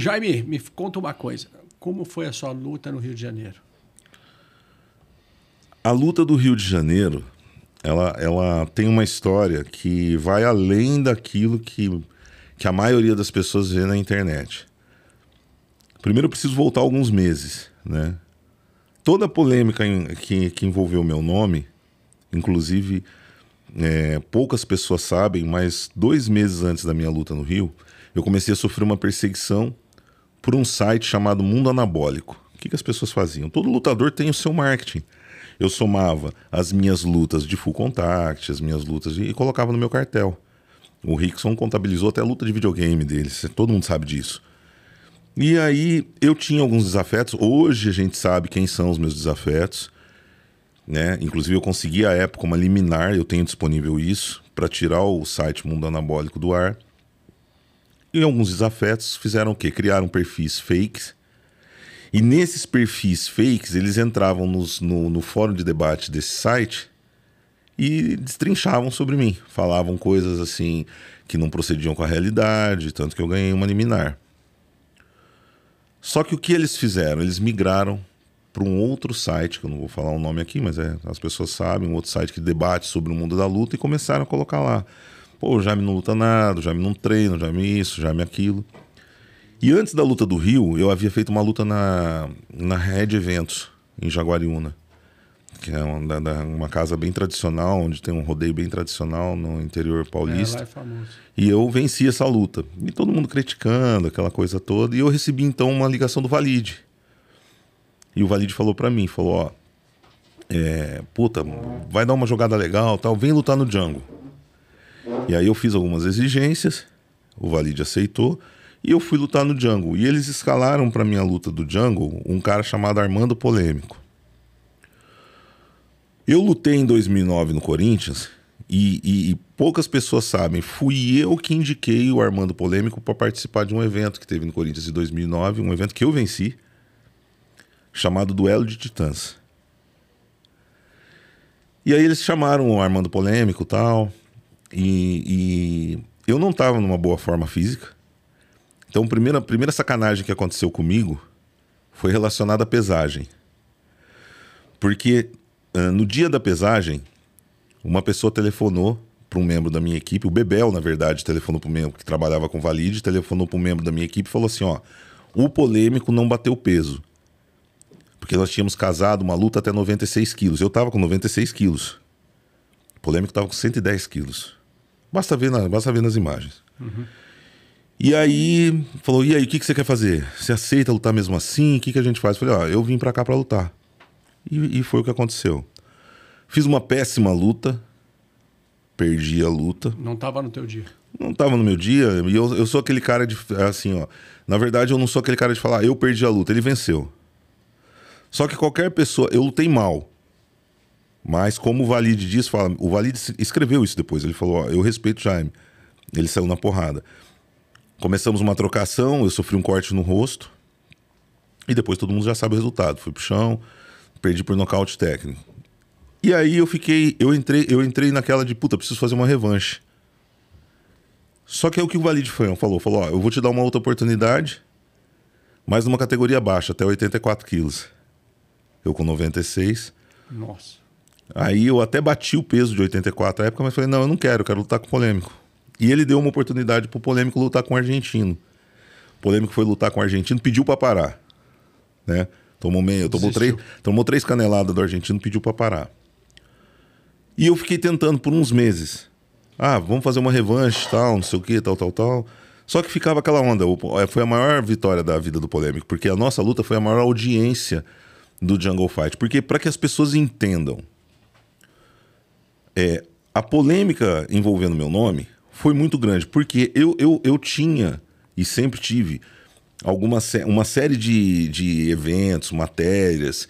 Jaime, me conta uma coisa. Como foi a sua luta no Rio de Janeiro? A luta do Rio de Janeiro, ela, ela tem uma história que vai além daquilo que, que a maioria das pessoas vê na internet. Primeiro eu preciso voltar alguns meses, né? Toda a polêmica em, que, que envolveu meu nome, inclusive é, poucas pessoas sabem, mas dois meses antes da minha luta no Rio, eu comecei a sofrer uma perseguição por um site chamado Mundo Anabólico. O que, que as pessoas faziam? Todo lutador tem o seu marketing. Eu somava as minhas lutas de full contact, as minhas lutas de... e colocava no meu cartel. O Rickson contabilizou até a luta de videogame deles, todo mundo sabe disso. E aí eu tinha alguns desafetos. Hoje a gente sabe quem são os meus desafetos. Né? Inclusive eu consegui à época uma liminar, eu tenho disponível isso, para tirar o site Mundo Anabólico do ar. E alguns desafetos fizeram o quê? Criaram perfis fakes. E nesses perfis fakes, eles entravam nos, no, no fórum de debate desse site e destrinchavam sobre mim. Falavam coisas assim que não procediam com a realidade, tanto que eu ganhei uma liminar. Só que o que eles fizeram? Eles migraram para um outro site, que eu não vou falar o nome aqui, mas é, as pessoas sabem, um outro site que debate sobre o mundo da luta e começaram a colocar lá. Pô, o Jaime não luta nada, o Jaime não treina, o Jaime isso, o Jaime aquilo. E antes da luta do Rio, eu havia feito uma luta na, na Red Eventos, em Jaguariúna. Que é uma, uma casa bem tradicional, onde tem um rodeio bem tradicional no interior paulista. É, lá é famoso. E eu venci essa luta. E todo mundo criticando, aquela coisa toda. E eu recebi então uma ligação do Valide. E o Valide falou para mim, falou, ó, é, puta, vai dar uma jogada legal, tal, vem lutar no Django. E aí eu fiz algumas exigências, o Valide aceitou, e eu fui lutar no Django. E eles escalaram para minha luta do Django um cara chamado Armando Polêmico. Eu lutei em 2009 no Corinthians e, e, e, poucas pessoas sabem. Fui eu que indiquei o Armando Polêmico para participar de um evento que teve no Corinthians em 2009, um evento que eu venci chamado Duelo de Titãs. E aí eles chamaram o Armando Polêmico tal, e, e eu não estava numa boa forma física. Então a primeira, primeira sacanagem que aconteceu comigo foi relacionada à pesagem. Porque uh, no dia da pesagem, uma pessoa telefonou para um membro da minha equipe, o Bebel, na verdade, telefonou para um membro que trabalhava com Valide, telefonou para um membro da minha equipe e falou assim: ó, o polêmico não bateu peso porque nós tínhamos casado uma luta até 96 quilos. Eu estava com 96 quilos. O polêmico estava com 110 quilos. Basta ver, na, basta ver nas imagens. Uhum. E aí, falou: e aí, o que, que você quer fazer? Você aceita lutar mesmo assim? O que, que a gente faz? Eu falei: ó, eu vim para cá para lutar. E, e foi o que aconteceu. Fiz uma péssima luta, perdi a luta. Não estava no teu dia. Não estava no meu dia. E eu, eu sou aquele cara de. Assim, ó. Na verdade, eu não sou aquele cara de falar, eu perdi a luta. Ele venceu. Só que qualquer pessoa, eu lutei mal. Mas como o Valide diz, fala, o Valide escreveu isso depois. Ele falou: ó, eu respeito o Jaime. Ele saiu na porrada. Começamos uma trocação, eu sofri um corte no rosto. E depois todo mundo já sabe o resultado. Fui pro chão, perdi por nocaute técnico. E aí eu fiquei, eu entrei, eu entrei naquela de puta, preciso fazer uma revanche. Só que é o que o Valide falou, falou, ó, eu vou te dar uma outra oportunidade, mas numa categoria baixa, até 84 quilos eu com 96. Nossa. Aí eu até bati o peso de 84 na época, mas falei, não, eu não quero, eu quero lutar com o polêmico. E ele deu uma oportunidade pro polêmico lutar com o argentino. O polêmico foi lutar com o argentino, pediu para parar. Né? Tomou, meio, tomou, três, tomou três caneladas do argentino, pediu para parar. E eu fiquei tentando por uns meses. Ah, vamos fazer uma revanche, tal, não sei o que, tal, tal, tal. Só que ficava aquela onda. Foi a maior vitória da vida do polêmico, porque a nossa luta foi a maior audiência do Jungle Fight. Porque, para que as pessoas entendam, é, a polêmica envolvendo meu nome foi muito grande. Porque eu, eu, eu tinha e sempre tive alguma uma série de, de eventos, matérias,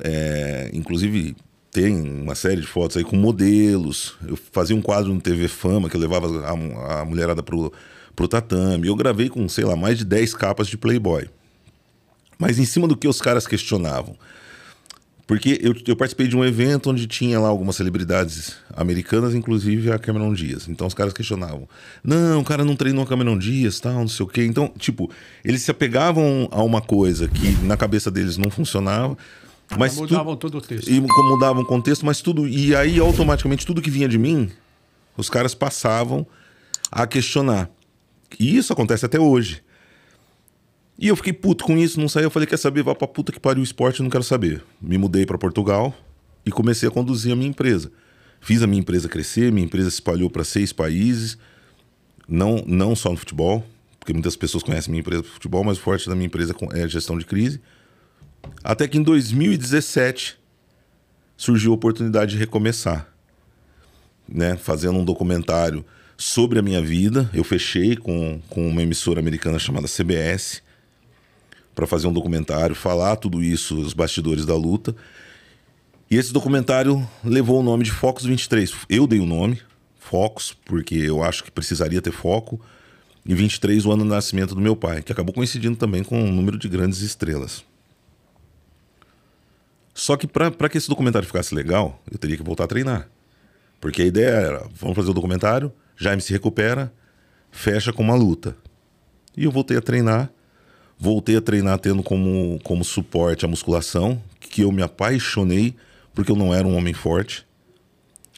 é, inclusive tem uma série de fotos aí com modelos. Eu fazia um quadro no TV Fama que eu levava a, a mulherada pro, pro tatame. Eu gravei com, sei lá, mais de 10 capas de Playboy. Mas em cima do que os caras questionavam. Porque eu, eu participei de um evento onde tinha lá algumas celebridades americanas, inclusive a Cameron Diaz. Então os caras questionavam: não, o cara não treinou a Cameron Diaz, tal, não sei o quê. Então, tipo, eles se apegavam a uma coisa que na cabeça deles não funcionava. Mas mudavam tu... todo o texto. E mudavam o contexto, mas tudo. E aí, automaticamente, tudo que vinha de mim, os caras passavam a questionar. E isso acontece até hoje. E eu fiquei puto com isso, não saí. Eu falei: quer saber? Vá pra puta que pariu o esporte, não quero saber. Me mudei para Portugal e comecei a conduzir a minha empresa. Fiz a minha empresa crescer, minha empresa se espalhou para seis países, não, não só no futebol, porque muitas pessoas conhecem minha empresa de futebol, mas o forte da minha empresa é gestão de crise. Até que em 2017 surgiu a oportunidade de recomeçar, né? Fazendo um documentário sobre a minha vida. Eu fechei com, com uma emissora americana chamada CBS para fazer um documentário, falar tudo isso, os bastidores da luta. E esse documentário levou o nome de Focus 23. Eu dei o nome, Focus, porque eu acho que precisaria ter foco. E 23, o ano do nascimento do meu pai, que acabou coincidindo também com o um número de grandes estrelas. Só que para que esse documentário ficasse legal, eu teria que voltar a treinar. Porque a ideia era: vamos fazer o documentário, Jaime se recupera, fecha com uma luta. E eu voltei a treinar Voltei a treinar tendo como, como suporte a musculação, que eu me apaixonei porque eu não era um homem forte.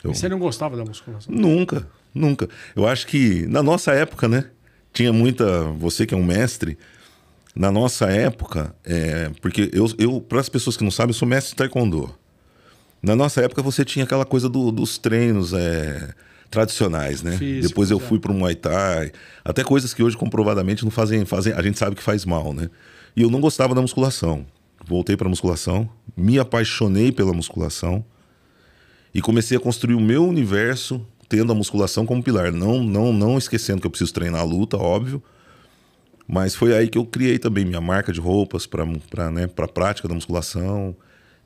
Eu... Você não gostava da musculação? Nunca, nunca. Eu acho que na nossa época, né? Tinha muita. Você que é um mestre, na nossa época, é, porque eu, eu para as pessoas que não sabem, eu sou mestre de taekwondo. Na nossa época você tinha aquela coisa do, dos treinos, é, tradicionais, né? Físicos, Depois eu fui para o Muay Thai, até coisas que hoje comprovadamente não fazem, fazem, a gente sabe que faz mal, né? E eu não gostava da musculação. Voltei para musculação, me apaixonei pela musculação e comecei a construir o meu universo tendo a musculação como pilar, não não não esquecendo que eu preciso treinar a luta, óbvio. Mas foi aí que eu criei também minha marca de roupas para para né, para prática da musculação.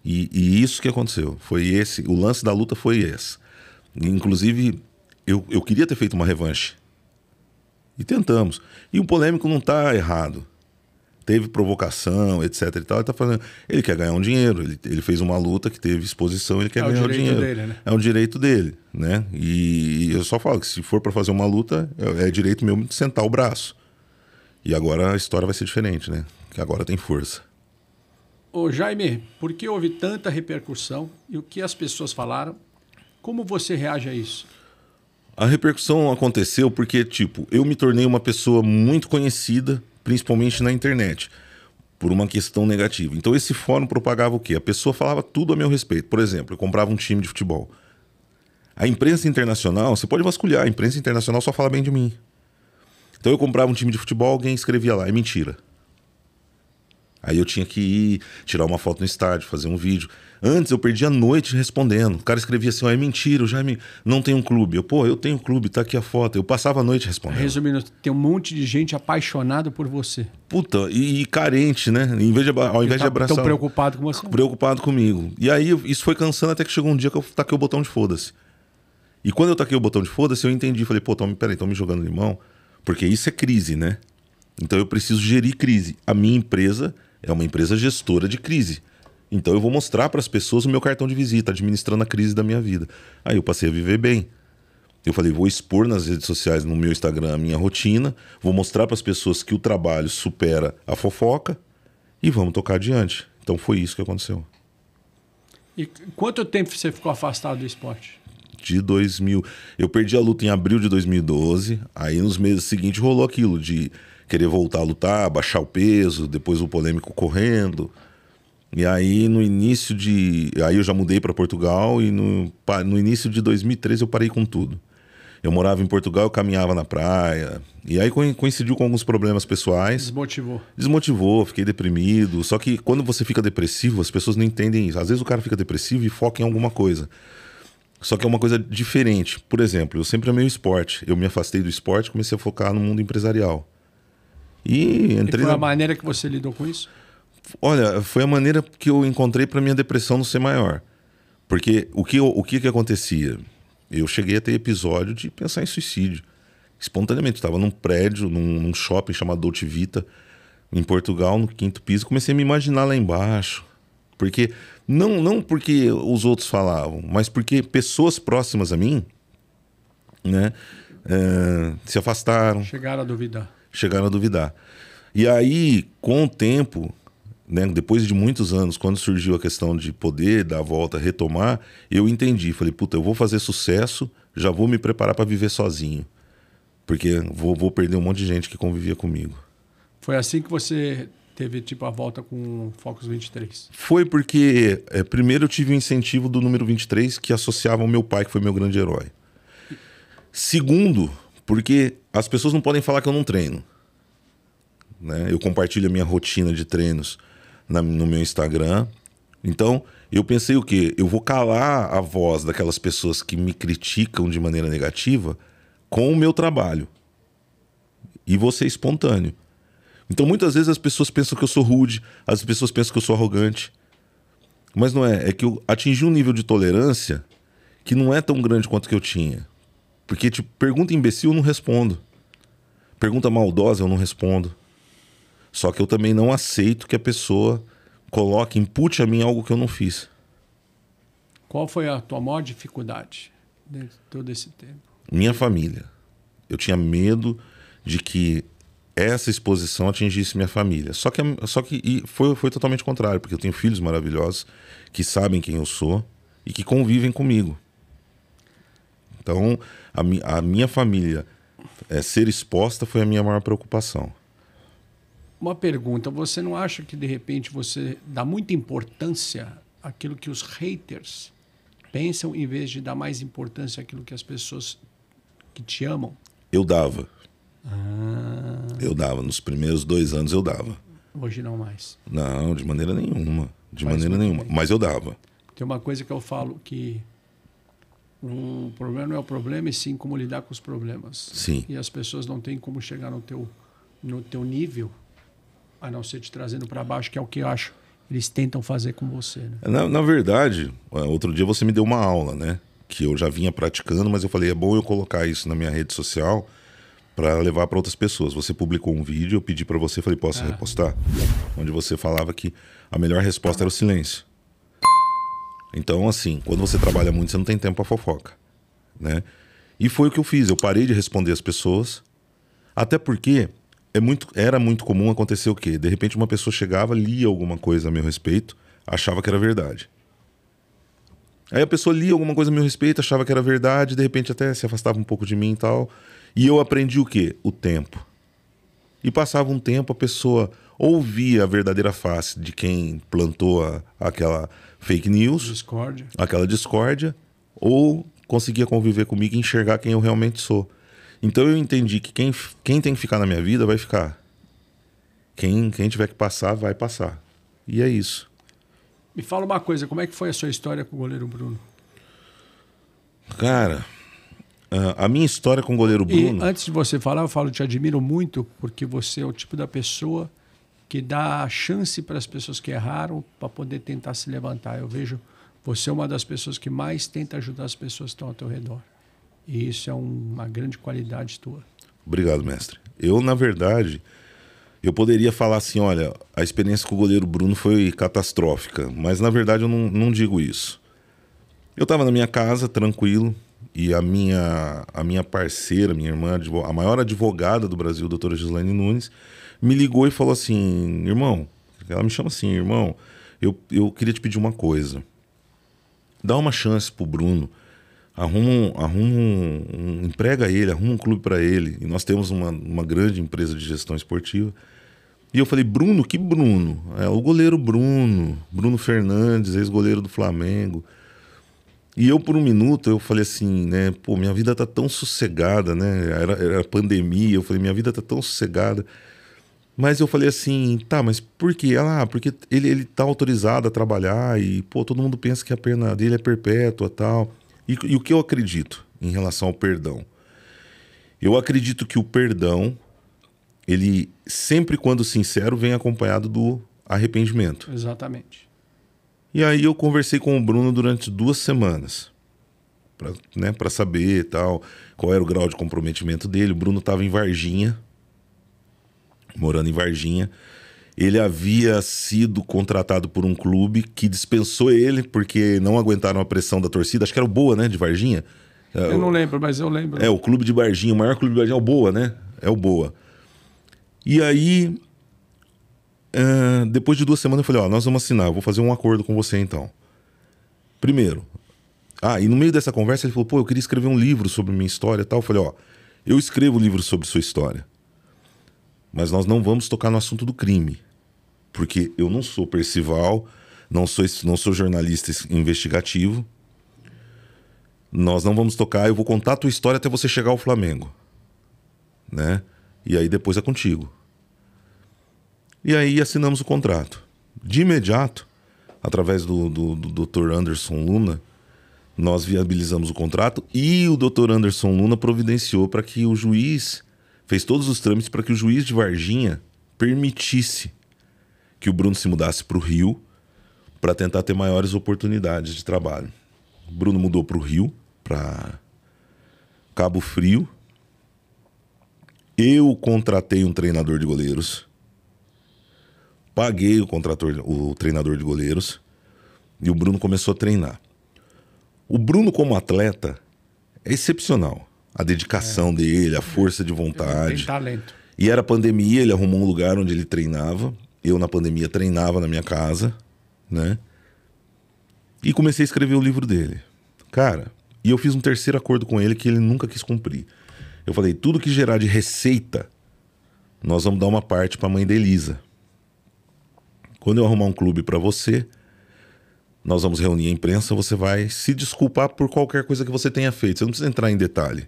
E, e, isso que aconteceu. Foi esse, o lance da luta foi esse. Inclusive, eu, eu queria ter feito uma revanche. E tentamos. E o polêmico não está errado. Teve provocação, etc e tal. Ele, tá fazendo... ele quer ganhar um dinheiro. Ele, ele fez uma luta que teve exposição, ele quer é ganhar o dinheiro. Dele, né? É um direito dele, né? E eu só falo que se for para fazer uma luta, é, é direito meu de sentar o braço. E agora a história vai ser diferente, né? Que agora tem força. Ô Jaime, por que houve tanta repercussão e o que as pessoas falaram? Como você reage a isso? A repercussão aconteceu porque, tipo, eu me tornei uma pessoa muito conhecida, principalmente na internet, por uma questão negativa. Então esse fórum propagava o quê? A pessoa falava tudo a meu respeito. Por exemplo, eu comprava um time de futebol. A imprensa internacional, você pode vasculhar, a imprensa internacional só fala bem de mim. Então eu comprava um time de futebol, alguém escrevia lá, é mentira. Aí eu tinha que ir, tirar uma foto no estádio, fazer um vídeo. Antes eu perdia a noite respondendo. O cara escrevia assim: oh, é mentira, o Jaime não tem um clube. Eu, pô, eu tenho um clube, tá aqui a foto. Eu passava a noite respondendo. Resumindo, tem um monte de gente apaixonada por você. Puta, e, e carente, né? Em vez de, ao invés tá, de abraçar. Tão preocupado com você. Preocupado comigo. E aí isso foi cansando até que chegou um dia que eu taquei o botão de foda-se. E quando eu taquei o botão de foda-se, eu entendi. Falei, pô, tão, peraí, estão me jogando limão. Porque isso é crise, né? Então eu preciso gerir crise. A minha empresa é uma empresa gestora de crise. Então eu vou mostrar para as pessoas o meu cartão de visita, administrando a crise da minha vida. Aí eu passei a viver bem. Eu falei, vou expor nas redes sociais, no meu Instagram, a minha rotina, vou mostrar para as pessoas que o trabalho supera a fofoca e vamos tocar adiante. Então foi isso que aconteceu. E quanto tempo você ficou afastado do esporte? De 2000. Eu perdi a luta em abril de 2012. Aí nos meses seguintes rolou aquilo de querer voltar a lutar, baixar o peso, depois o polêmico correndo. E aí no início de. Aí eu já mudei para Portugal e no, no início de 2013 eu parei com tudo. Eu morava em Portugal, eu caminhava na praia. E aí coincidiu com alguns problemas pessoais. Desmotivou. Desmotivou, fiquei deprimido. Só que quando você fica depressivo, as pessoas não entendem isso. Às vezes o cara fica depressivo e foca em alguma coisa. Só que é uma coisa diferente. Por exemplo, eu sempre amei o esporte. Eu me afastei do esporte e comecei a focar no mundo empresarial. E entrei. E foi na... a maneira que você lidou com isso? Olha, foi a maneira que eu encontrei para minha depressão não ser maior. Porque o que, o que, que acontecia? Eu cheguei a ter episódio de pensar em suicídio. Espontaneamente. Estava num prédio, num, num, shopping chamado Dolce Vita, em Portugal, no quinto piso. Comecei a me imaginar lá embaixo. Porque não, não porque os outros falavam, mas porque pessoas próximas a mim, né, é, se afastaram. Chegaram a duvidar. Chegaram a duvidar. E aí, com o tempo, né, depois de muitos anos, quando surgiu a questão de poder dar a volta, retomar, eu entendi. Falei, puta, eu vou fazer sucesso, já vou me preparar para viver sozinho. Porque vou, vou perder um monte de gente que convivia comigo. Foi assim que você teve tipo a volta com o Focus 23? Foi porque, é, primeiro, eu tive o um incentivo do número 23 que associava ao meu pai, que foi meu grande herói. Segundo, porque as pessoas não podem falar que eu não treino. Né? Eu compartilho a minha rotina de treinos na, no meu Instagram. Então, eu pensei o quê? Eu vou calar a voz daquelas pessoas que me criticam de maneira negativa com o meu trabalho. E vou ser espontâneo. Então, muitas vezes as pessoas pensam que eu sou rude, as pessoas pensam que eu sou arrogante. Mas não é. É que eu atingi um nível de tolerância que não é tão grande quanto que eu tinha. Porque, tipo, pergunta imbecil eu não respondo. Pergunta maldosa eu não respondo. Só que eu também não aceito que a pessoa coloque, impute a mim algo que eu não fiz. Qual foi a tua maior dificuldade de todo esse tempo? Minha família. Eu tinha medo de que essa exposição atingisse minha família. Só que, só que foi, foi totalmente contrário, porque eu tenho filhos maravilhosos que sabem quem eu sou e que convivem comigo. Então, a, mi, a minha família é, ser exposta foi a minha maior preocupação. Uma pergunta: você não acha que de repente você dá muita importância àquilo que os haters pensam em vez de dar mais importância àquilo que as pessoas que te amam? Eu dava. Ah. Eu dava. Nos primeiros dois anos eu dava. Hoje não mais. Não, de maneira nenhuma. De Faz maneira nenhuma. Bem. Mas eu dava. Tem uma coisa que eu falo que o problema não é o problema, e sim como lidar com os problemas. Sim. E as pessoas não têm como chegar no teu, no teu nível a não ser te trazendo para baixo, que é o que eu acho eles tentam fazer com você. Né? Na, na, verdade, é, outro dia você me deu uma aula, né? Que eu já vinha praticando, mas eu falei, é bom eu colocar isso na minha rede social para levar para outras pessoas. Você publicou um vídeo, eu pedi para você, falei, posso ah. repostar? Onde você falava que a melhor resposta era o silêncio. Então, assim, quando você trabalha muito, você não tem tempo para fofoca, né? E foi o que eu fiz. Eu parei de responder as pessoas, até porque é muito, era muito comum acontecer o quê? De repente uma pessoa chegava, lia alguma coisa a meu respeito, achava que era verdade. Aí a pessoa lia alguma coisa a meu respeito, achava que era verdade, de repente até se afastava um pouco de mim e tal. E eu aprendi o quê? O tempo. E passava um tempo, a pessoa ouvia a verdadeira face de quem plantou a, aquela fake news, discórdia. aquela discórdia, ou conseguia conviver comigo e enxergar quem eu realmente sou. Então eu entendi que quem, quem tem que ficar na minha vida vai ficar. Quem, quem tiver que passar, vai passar. E é isso. Me fala uma coisa, como é que foi a sua história com o goleiro Bruno? Cara, a minha história com o goleiro Bruno. E antes de você falar, eu falo, te admiro muito, porque você é o tipo da pessoa que dá a chance para as pessoas que erraram para poder tentar se levantar. Eu vejo você é uma das pessoas que mais tenta ajudar as pessoas que estão ao teu redor. E isso é uma grande qualidade tua. Obrigado, mestre. Eu, na verdade, eu poderia falar assim: olha, a experiência com o goleiro Bruno foi catastrófica, mas na verdade eu não, não digo isso. Eu estava na minha casa, tranquilo, e a minha, a minha parceira, minha irmã, a maior advogada do Brasil, a doutora Gislaine Nunes, me ligou e falou assim: irmão, ela me chama assim, irmão, eu, eu queria te pedir uma coisa. Dá uma chance pro Bruno arruma, arruma um, um, emprega ele, arruma um clube para ele. E nós temos uma, uma grande empresa de gestão esportiva. E eu falei, Bruno, que Bruno? É o goleiro Bruno, Bruno Fernandes, ex-goleiro do Flamengo. E eu, por um minuto, eu falei assim, né? Pô, minha vida tá tão sossegada, né? Era, era pandemia, eu falei, minha vida tá tão sossegada. Mas eu falei assim, tá, mas por quê? Ah, porque ele, ele tá autorizado a trabalhar e, pô, todo mundo pensa que a pena dele é perpétua tal. E, e o que eu acredito em relação ao perdão? Eu acredito que o perdão, ele sempre quando sincero, vem acompanhado do arrependimento. Exatamente. E aí eu conversei com o Bruno durante duas semanas para né, saber tal qual era o grau de comprometimento dele. O Bruno estava em Varginha, morando em Varginha. ele havia sido contratado por um clube que dispensou ele porque não aguentaram a pressão da torcida. Acho que era o Boa, né, de Varginha. Eu não lembro, mas eu lembro. É, o clube de Varginha, o maior clube de Varginha é o Boa, né? É o Boa. E aí, uh, depois de duas semanas, eu falei: Ó, nós vamos assinar, vou fazer um acordo com você então. Primeiro, ah, e no meio dessa conversa ele falou: pô, eu queria escrever um livro sobre minha história e tal. Eu falei: ó, eu escrevo livro sobre sua história, mas nós não vamos tocar no assunto do crime, porque eu não sou Percival, não sou, não sou jornalista investigativo. Nós não vamos tocar, eu vou contar a tua história até você chegar ao Flamengo. Né? E aí depois é contigo. E aí assinamos o contrato. De imediato, através do, do, do Dr. Anderson Luna, nós viabilizamos o contrato e o Dr. Anderson Luna providenciou para que o juiz fez todos os trâmites para que o juiz de Varginha permitisse que o Bruno se mudasse para o Rio para tentar ter maiores oportunidades de trabalho. O Bruno mudou para o Rio, para Cabo Frio. Eu contratei um treinador de goleiros. Paguei o, contrator, o treinador de goleiros. E o Bruno começou a treinar. O Bruno, como atleta, é excepcional. A dedicação é. dele, a força de vontade. Tem talento. E era pandemia, ele arrumou um lugar onde ele treinava. Eu, na pandemia, treinava na minha casa, né? E comecei a escrever o livro dele. Cara, e eu fiz um terceiro acordo com ele que ele nunca quis cumprir. Eu falei: tudo que gerar de receita, nós vamos dar uma parte para a mãe da Elisa. Quando eu arrumar um clube para você, nós vamos reunir a imprensa, você vai se desculpar por qualquer coisa que você tenha feito. Você não precisa entrar em detalhe.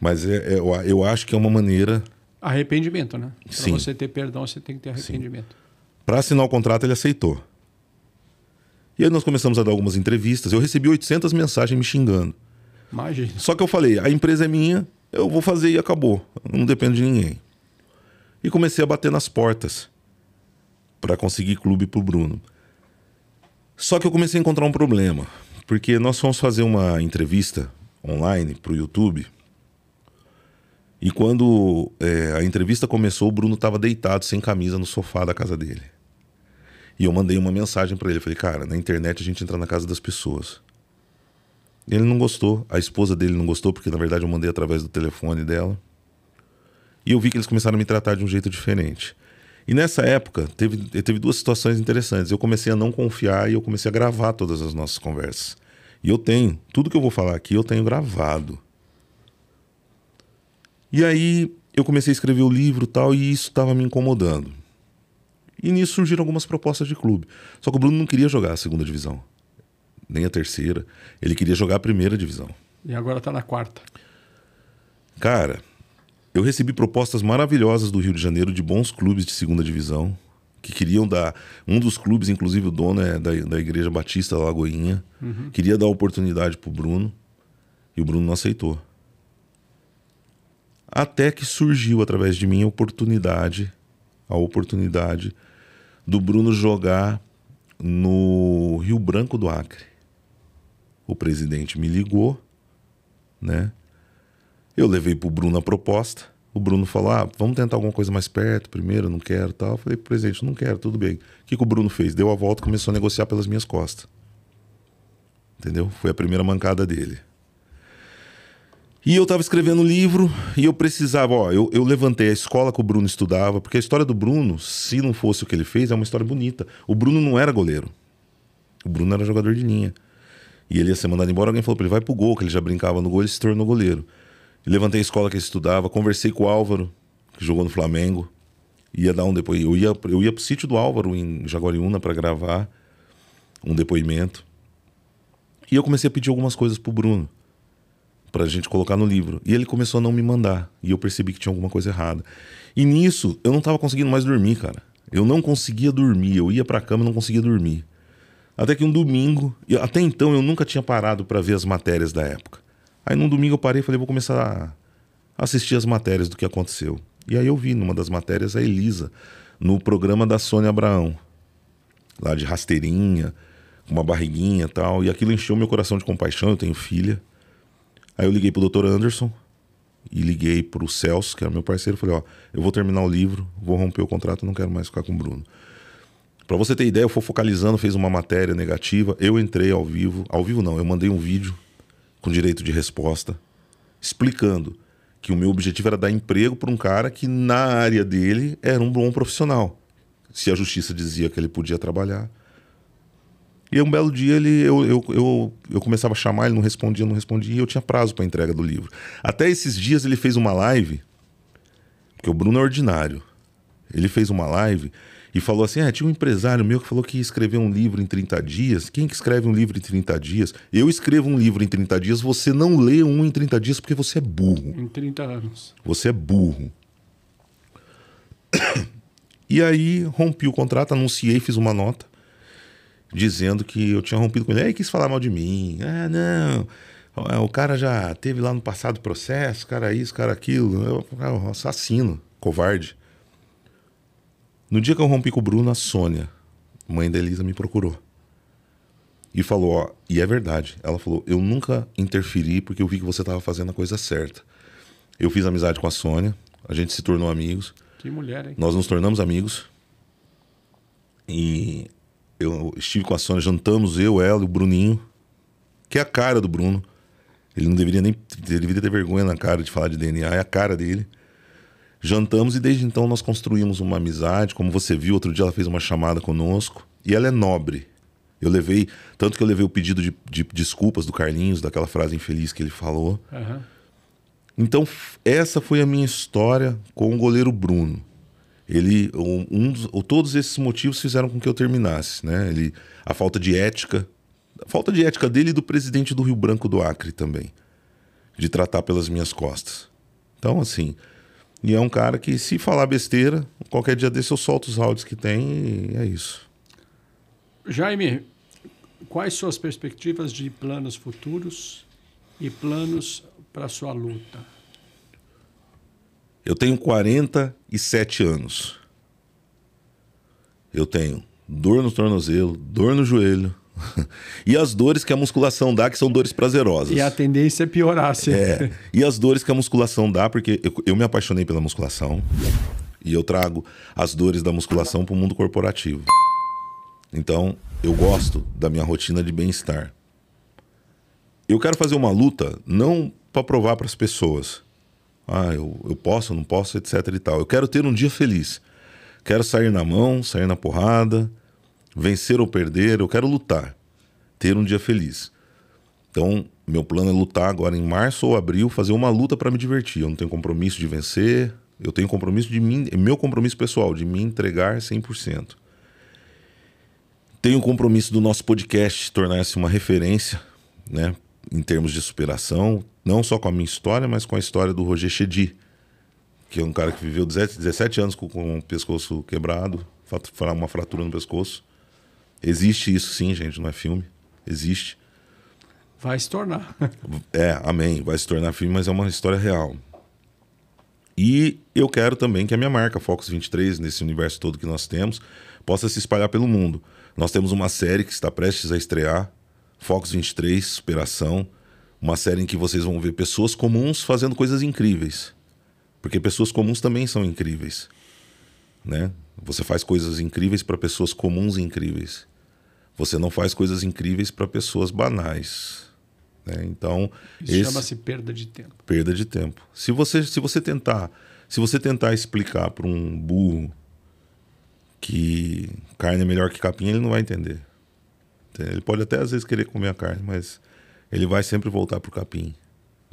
Mas é, é, eu, eu acho que é uma maneira. Arrependimento, né? Para você ter perdão, você tem que ter arrependimento. Para assinar o contrato, ele aceitou. E aí nós começamos a dar algumas entrevistas. Eu recebi 800 mensagens me xingando. Imagina. Só que eu falei: a empresa é minha, eu vou fazer e acabou. não dependo de ninguém. E comecei a bater nas portas para conseguir clube pro Bruno. Só que eu comecei a encontrar um problema, porque nós fomos fazer uma entrevista online para o YouTube. E quando é, a entrevista começou, o Bruno estava deitado sem camisa no sofá da casa dele. E eu mandei uma mensagem para ele. Falei, cara, na internet a gente entra na casa das pessoas. Ele não gostou. A esposa dele não gostou, porque na verdade eu mandei através do telefone dela. E eu vi que eles começaram a me tratar de um jeito diferente. E nessa época, teve, teve duas situações interessantes. Eu comecei a não confiar e eu comecei a gravar todas as nossas conversas. E eu tenho, tudo que eu vou falar aqui, eu tenho gravado. E aí eu comecei a escrever o livro tal, e isso estava me incomodando. E nisso surgiram algumas propostas de clube. Só que o Bruno não queria jogar a segunda divisão, nem a terceira. Ele queria jogar a primeira divisão. E agora está na quarta. Cara, eu recebi propostas maravilhosas do Rio de Janeiro de bons clubes de segunda divisão que queriam dar. Um dos clubes, inclusive o dono é da, da Igreja Batista da Lagoinha, uhum. queria dar oportunidade pro Bruno e o Bruno não aceitou. Até que surgiu através de mim a oportunidade, a oportunidade do Bruno jogar no Rio Branco do Acre. O presidente me ligou, né? Eu levei pro Bruno a proposta. O Bruno falou: ah, vamos tentar alguma coisa mais perto primeiro, não quero tal. Eu falei, presidente, não quero, tudo bem. O que, que o Bruno fez? Deu a volta começou a negociar pelas minhas costas. Entendeu? Foi a primeira mancada dele. E eu estava escrevendo um livro e eu precisava, ó, eu, eu levantei a escola que o Bruno estudava, porque a história do Bruno, se não fosse o que ele fez, é uma história bonita. O Bruno não era goleiro. O Bruno era jogador de linha. E ele ia ser mandado embora, alguém falou para ele, vai pro gol, que ele já brincava no gol, ele se tornou goleiro. Levantei a escola que ele estudava, conversei com o Álvaro, que jogou no Flamengo. Ia dar um. Eu ia, eu ia pro sítio do Álvaro, em Jaguariúna, para gravar um depoimento. E eu comecei a pedir algumas coisas pro Bruno, pra gente colocar no livro. E ele começou a não me mandar. E eu percebi que tinha alguma coisa errada. E nisso, eu não tava conseguindo mais dormir, cara. Eu não conseguia dormir. Eu ia pra cama e não conseguia dormir. Até que um domingo, até então eu nunca tinha parado para ver as matérias da época. Aí num domingo eu parei e falei, vou começar a assistir as matérias do que aconteceu. E aí eu vi numa das matérias a Elisa, no programa da Sônia Abraão, lá de rasteirinha, com uma barriguinha e tal. E aquilo encheu meu coração de compaixão, eu tenho filha. Aí eu liguei pro doutor Anderson. e liguei para o Celso, que era meu parceiro, falei, ó, eu vou terminar o livro, vou romper o contrato, não quero mais ficar com o Bruno. Para você ter ideia, eu fui focalizando, fez uma matéria negativa, eu entrei ao vivo, ao vivo não, eu mandei um vídeo com direito de resposta, explicando que o meu objetivo era dar emprego para um cara que na área dele era um bom profissional. Se a justiça dizia que ele podia trabalhar. E um belo dia ele, eu, eu, eu, eu começava a chamar, ele não respondia, não respondia, e eu tinha prazo para entrega do livro. Até esses dias ele fez uma live, porque o Bruno é ordinário. Ele fez uma live e falou assim: ah, tinha um empresário meu que falou que ia escrever um livro em 30 dias. Quem que escreve um livro em 30 dias? Eu escrevo um livro em 30 dias, você não lê um em 30 dias porque você é burro. Em 30 anos. Você é burro. E aí rompi o contrato, anunciei, fiz uma nota dizendo que eu tinha rompido com ele. Aí quis falar mal de mim. Ah, não. O cara já teve lá no passado processo, cara isso, cara aquilo. Eu, eu assassino, covarde. No dia que eu rompi com o Bruno, a Sônia, mãe da Elisa, me procurou. E falou, ó, e é verdade. Ela falou, eu nunca interferi porque eu vi que você estava fazendo a coisa certa. Eu fiz amizade com a Sônia, a gente se tornou amigos. Que mulher, hein? Nós nos tornamos amigos. E eu estive com a Sônia, jantamos eu, ela e o Bruninho, que é a cara do Bruno. Ele não deveria nem ele deveria ter vergonha na cara de falar de DNA, é a cara dele. Jantamos e desde então nós construímos uma amizade. Como você viu, outro dia ela fez uma chamada conosco. E ela é nobre. Eu levei, tanto que eu levei o pedido de, de desculpas do Carlinhos, daquela frase infeliz que ele falou. Aham. Então, essa foi a minha história com o goleiro Bruno. Ele, um, um ou todos esses motivos fizeram com que eu terminasse, né? Ele, a falta de ética, a falta de ética dele e do presidente do Rio Branco do Acre também, de tratar pelas minhas costas. Então, assim, e é um cara que se falar besteira, qualquer dia desse eu solto os áudios que tem e é isso. Jaime, quais suas perspectivas de planos futuros e planos para sua luta? Eu tenho 47 anos. Eu tenho dor no tornozelo, dor no joelho. e as dores que a musculação dá, que são dores prazerosas. E a tendência é piorar, se É, e as dores que a musculação dá, porque eu, eu me apaixonei pela musculação e eu trago as dores da musculação para o mundo corporativo. Então, eu gosto da minha rotina de bem-estar. Eu quero fazer uma luta não para provar para as pessoas. Ah, eu, eu posso, não posso, etc e tal. Eu quero ter um dia feliz. Quero sair na mão, sair na porrada, vencer ou perder. Eu quero lutar. Ter um dia feliz. Então, meu plano é lutar agora em março ou abril, fazer uma luta para me divertir. Eu não tenho compromisso de vencer, eu tenho compromisso de mim, é meu compromisso pessoal, de me entregar 100%. Tenho o compromisso do nosso podcast tornar-se uma referência, né, em termos de superação, não só com a minha história, mas com a história do Roger Chedi, que é um cara que viveu 17 17 anos com, com o pescoço quebrado, uma fratura no pescoço. Existe isso sim, gente, não é filme. Existe. vai se tornar. É, amém. Vai se tornar filme, mas é uma história real. E eu quero também que a minha marca, Focus 23, nesse universo todo que nós temos, possa se espalhar pelo mundo. Nós temos uma série que está prestes a estrear, Focus 23, Superação. Uma série em que vocês vão ver pessoas comuns fazendo coisas incríveis. Porque pessoas comuns também são incríveis. Né? Você faz coisas incríveis para pessoas comuns e incríveis. Você não faz coisas incríveis para pessoas banais. né? Então, Isso esse- chama-se perda de tempo. perda de tempo. Se você, se você tentar, se você tentar explicar para um burro que carne é melhor que capim, ele não vai entender. Ele pode até às vezes querer comer a carne, mas ele vai sempre voltar pro capim.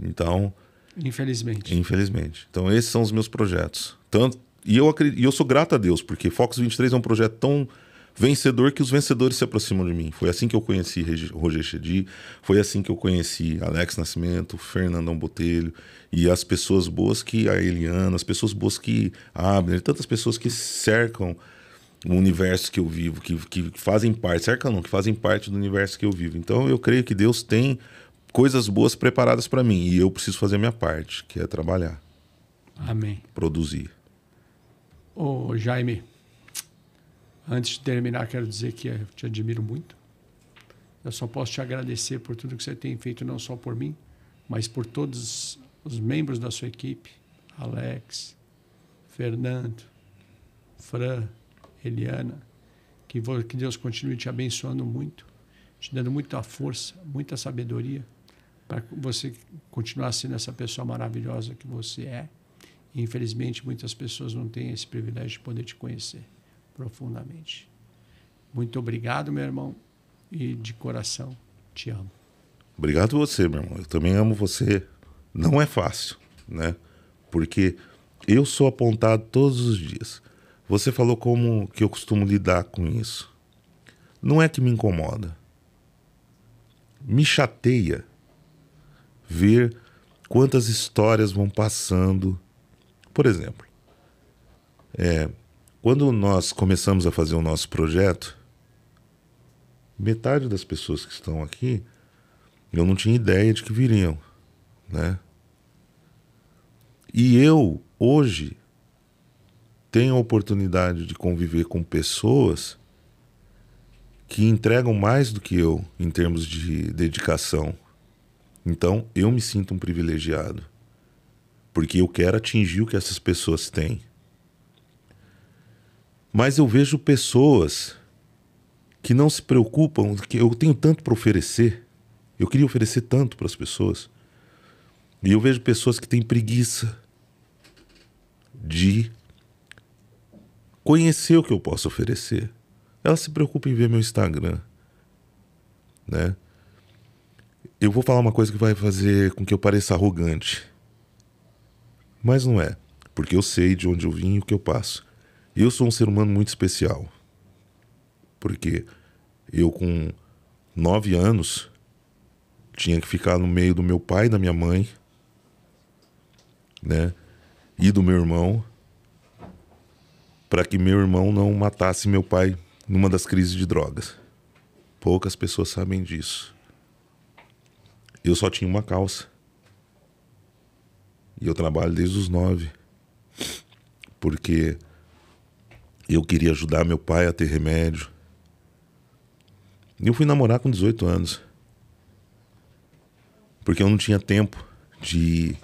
Então, Infelizmente. infelizmente. Então, esses são os meus projetos. Tanto e eu acredito, e eu sou grato a Deus, porque Fox 23 é um projeto tão vencedor que os vencedores se aproximam de mim. Foi assim que eu conheci Roger Chedi, foi assim que eu conheci Alex Nascimento, Fernandão Botelho e as pessoas boas que a Eliana, as pessoas boas que a Abner, tantas pessoas que cercam o universo que eu vivo, que, que fazem parte, cercam não, que fazem parte do universo que eu vivo. Então eu creio que Deus tem coisas boas preparadas para mim e eu preciso fazer a minha parte, que é trabalhar, Amém. produzir. Ô, Jaime, antes de terminar, quero dizer que eu te admiro muito. Eu só posso te agradecer por tudo que você tem feito, não só por mim, mas por todas os membros da sua equipe, Alex, Fernando, Fran, Eliana, que, que Deus continue te abençoando muito, te dando muita força, muita sabedoria, para você continuar sendo essa pessoa maravilhosa que você é. E, infelizmente, muitas pessoas não têm esse privilégio de poder te conhecer profundamente. Muito obrigado, meu irmão, e de coração te amo. Obrigado você, meu irmão. Eu também amo você. Não é fácil, né? Porque eu sou apontado todos os dias. Você falou como que eu costumo lidar com isso. Não é que me incomoda. Me chateia ver quantas histórias vão passando. Por exemplo, é, quando nós começamos a fazer o nosso projeto, metade das pessoas que estão aqui eu não tinha ideia de que viriam, né? E eu hoje tenho a oportunidade de conviver com pessoas que entregam mais do que eu em termos de dedicação. Então, eu me sinto um privilegiado, porque eu quero atingir o que essas pessoas têm. Mas eu vejo pessoas que não se preocupam, que eu tenho tanto para oferecer, eu queria oferecer tanto para as pessoas. E eu vejo pessoas que têm preguiça de conhecer o que eu posso oferecer. Elas se preocupam em ver meu Instagram, né? Eu vou falar uma coisa que vai fazer com que eu pareça arrogante. Mas não é, porque eu sei de onde eu vim e o que eu passo. Eu sou um ser humano muito especial. Porque eu com nove anos tinha que ficar no meio do meu pai e da minha mãe, né? E do meu irmão, para que meu irmão não matasse meu pai numa das crises de drogas. Poucas pessoas sabem disso. Eu só tinha uma calça. E eu trabalho desde os nove. Porque eu queria ajudar meu pai a ter remédio. E eu fui namorar com 18 anos porque eu não tinha tempo de,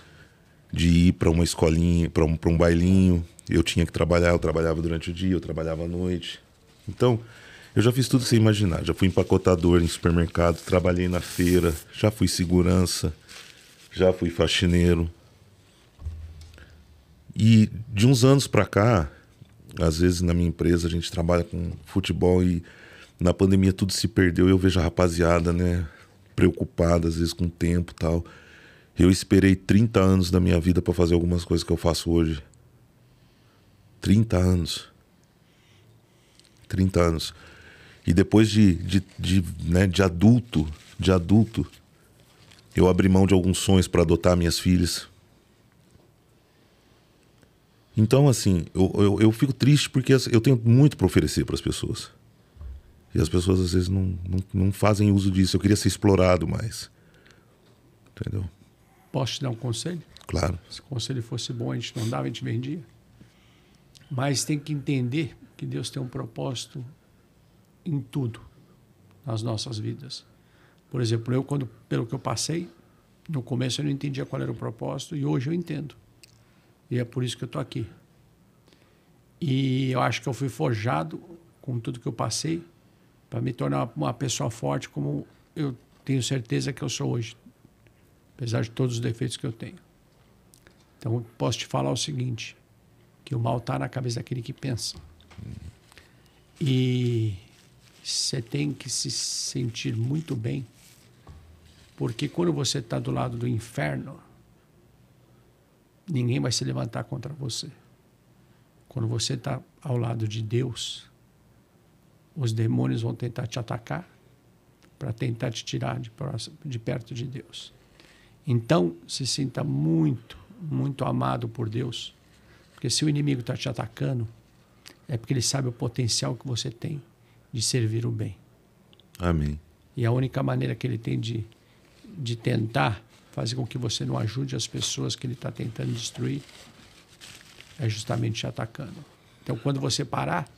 de ir para uma escolinha, para um, um bailinho. Eu tinha que trabalhar, eu trabalhava durante o dia, eu trabalhava à noite. Então, eu já fiz tudo sem imaginar. Já fui empacotador em supermercado, trabalhei na feira, já fui segurança, já fui faxineiro. E de uns anos para cá, às vezes na minha empresa a gente trabalha com futebol e na pandemia tudo se perdeu. Eu vejo a rapaziada, né? preocupado, às vezes com o tempo tal. Eu esperei 30 anos da minha vida para fazer algumas coisas que eu faço hoje. 30 anos. 30 anos. E depois de, de, de, né, de adulto, de adulto, eu abri mão de alguns sonhos para adotar minhas filhas. Então, assim, eu, eu, eu fico triste porque eu tenho muito para oferecer para as pessoas. E as pessoas às vezes não, não, não fazem uso disso. Eu queria ser explorado mais. Entendeu? Posso te dar um conselho? Claro. Se o conselho fosse bom, a gente não dava, a gente vendia. Mas tem que entender que Deus tem um propósito em tudo nas nossas vidas. Por exemplo, eu, quando, pelo que eu passei, no começo eu não entendia qual era o propósito e hoje eu entendo. E é por isso que eu estou aqui. E eu acho que eu fui forjado com tudo que eu passei para me tornar uma pessoa forte como eu tenho certeza que eu sou hoje, apesar de todos os defeitos que eu tenho. Então, posso te falar o seguinte, que o mal está na cabeça daquele que pensa. E você tem que se sentir muito bem, porque quando você está do lado do inferno, ninguém vai se levantar contra você. Quando você está ao lado de Deus, os demônios vão tentar te atacar para tentar te tirar de, próximo, de perto de Deus. Então, se sinta muito, muito amado por Deus, porque se o inimigo está te atacando, é porque ele sabe o potencial que você tem de servir o bem. Amém. E a única maneira que ele tem de, de tentar fazer com que você não ajude as pessoas que ele está tentando destruir é justamente te atacando. Então, quando você parar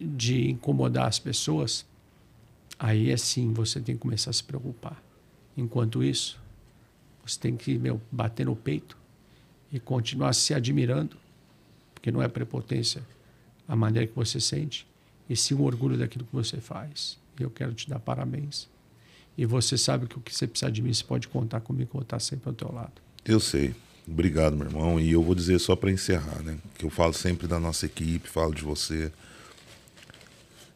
de incomodar as pessoas, aí é sim você tem que começar a se preocupar. Enquanto isso, Você tem que meu, bater no peito e continuar se admirando, porque não é prepotência a maneira que você sente, e sim o orgulho daquilo que você faz. E eu quero te dar parabéns. E você sabe que o que você precisar de mim, você pode contar comigo, eu vou estar sempre ao teu lado. Eu sei. Obrigado, meu irmão. E eu vou dizer só para encerrar, né? Que eu falo sempre da nossa equipe, falo de você.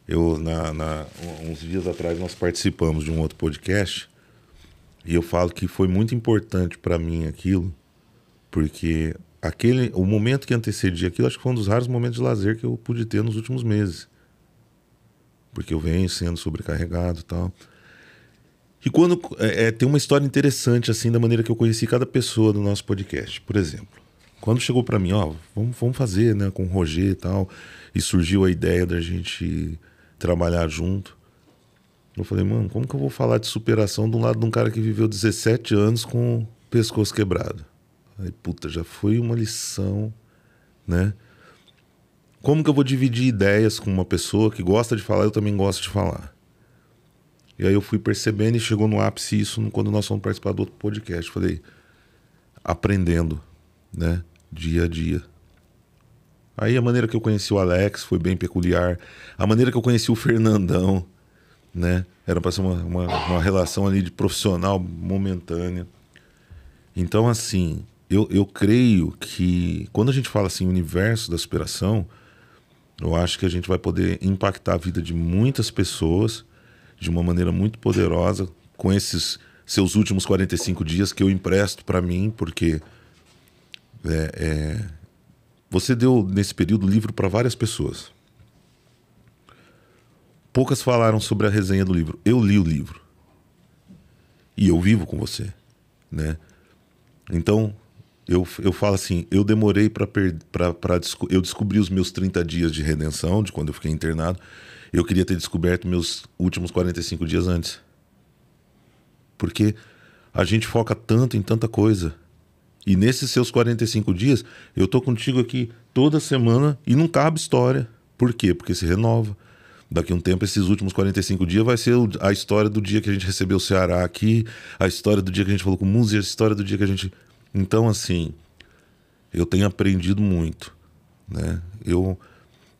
Eu, na, na, uns dias atrás, nós participamos de um outro podcast e eu falo que foi muito importante para mim aquilo, porque aquele, o momento que antecedia aquilo, acho que foi um dos raros momentos de lazer que eu pude ter nos últimos meses. Porque eu venho sendo sobrecarregado e tal. E quando é, é, tem uma história interessante assim da maneira que eu conheci cada pessoa do nosso podcast, por exemplo. Quando chegou para mim, ó, vamos, vamos fazer, né, com o Roger e tal, e surgiu a ideia da gente trabalhar junto. Eu falei, mano, como que eu vou falar de superação de um lado de um cara que viveu 17 anos com o pescoço quebrado? Aí, puta, já foi uma lição, né? Como que eu vou dividir ideias com uma pessoa que gosta de falar, eu também gosto de falar? E aí eu fui percebendo e chegou no ápice isso quando nós fomos participar do outro podcast. Falei, aprendendo, né? Dia a dia. Aí a maneira que eu conheci o Alex foi bem peculiar. A maneira que eu conheci o Fernandão, né? Era para ser uma, uma, uma, relação ali de profissional momentânea. Então, assim, eu, eu creio que quando a gente fala assim, universo da superação, eu acho que a gente vai poder impactar a vida de muitas pessoas de uma maneira muito poderosa com esses seus últimos 45 dias que eu empresto para mim, porque é, é você deu, nesse período, livro para várias pessoas. Poucas falaram sobre a resenha do livro. Eu li o livro. E eu vivo com você. Né? Então, eu, eu falo assim: eu demorei para. Eu descobri os meus 30 dias de redenção, de quando eu fiquei internado. Eu queria ter descoberto meus últimos 45 dias antes. Porque a gente foca tanto em tanta coisa e nesses seus 45 dias, eu tô contigo aqui toda semana e não cabe história. Por quê? Porque se renova. Daqui a um tempo, esses últimos 45 dias vai ser a história do dia que a gente recebeu o Ceará aqui, a história do dia que a gente falou com o Muzi, a história do dia que a gente. Então, assim, eu tenho aprendido muito. Né? Eu,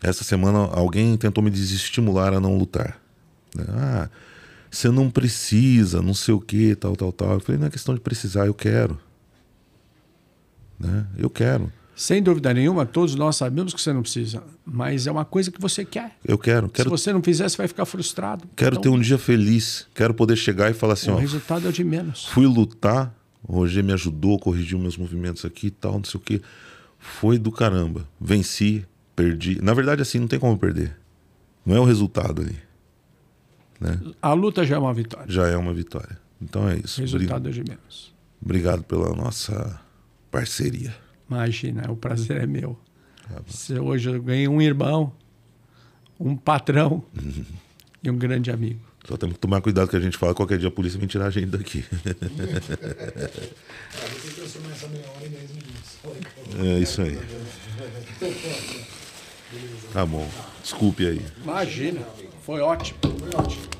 essa semana, alguém tentou me desestimular a não lutar. Né? Ah, você não precisa, não sei o que, tal, tal, tal. Eu falei, não é questão de precisar, eu quero. Né? Eu quero. Sem dúvida nenhuma, todos nós sabemos que você não precisa, mas é uma coisa que você quer. Eu quero. quero... Se você não fizer, você vai ficar frustrado. Quero então, ter um dia feliz. Quero poder chegar e falar assim: o ó, resultado é o de menos. Fui lutar, o Roger me ajudou, corrigiu meus movimentos aqui e tal, não sei o que. Foi do caramba. Venci, perdi. Na verdade, assim, não tem como perder. Não é o resultado ali. Né? A luta já é uma vitória. Já é uma vitória. Então é isso. Resultado é de menos. Obrigado pela nossa parceria. Imagina, o prazer é meu. Ah, hoje eu ganhei um irmão, um patrão uhum. e um grande amigo. Só temos que tomar cuidado que a gente fala, qualquer dia a polícia vem tirar a gente daqui. é isso aí. Tá bom. Desculpe aí. Imagina, foi ótimo. Foi ótimo.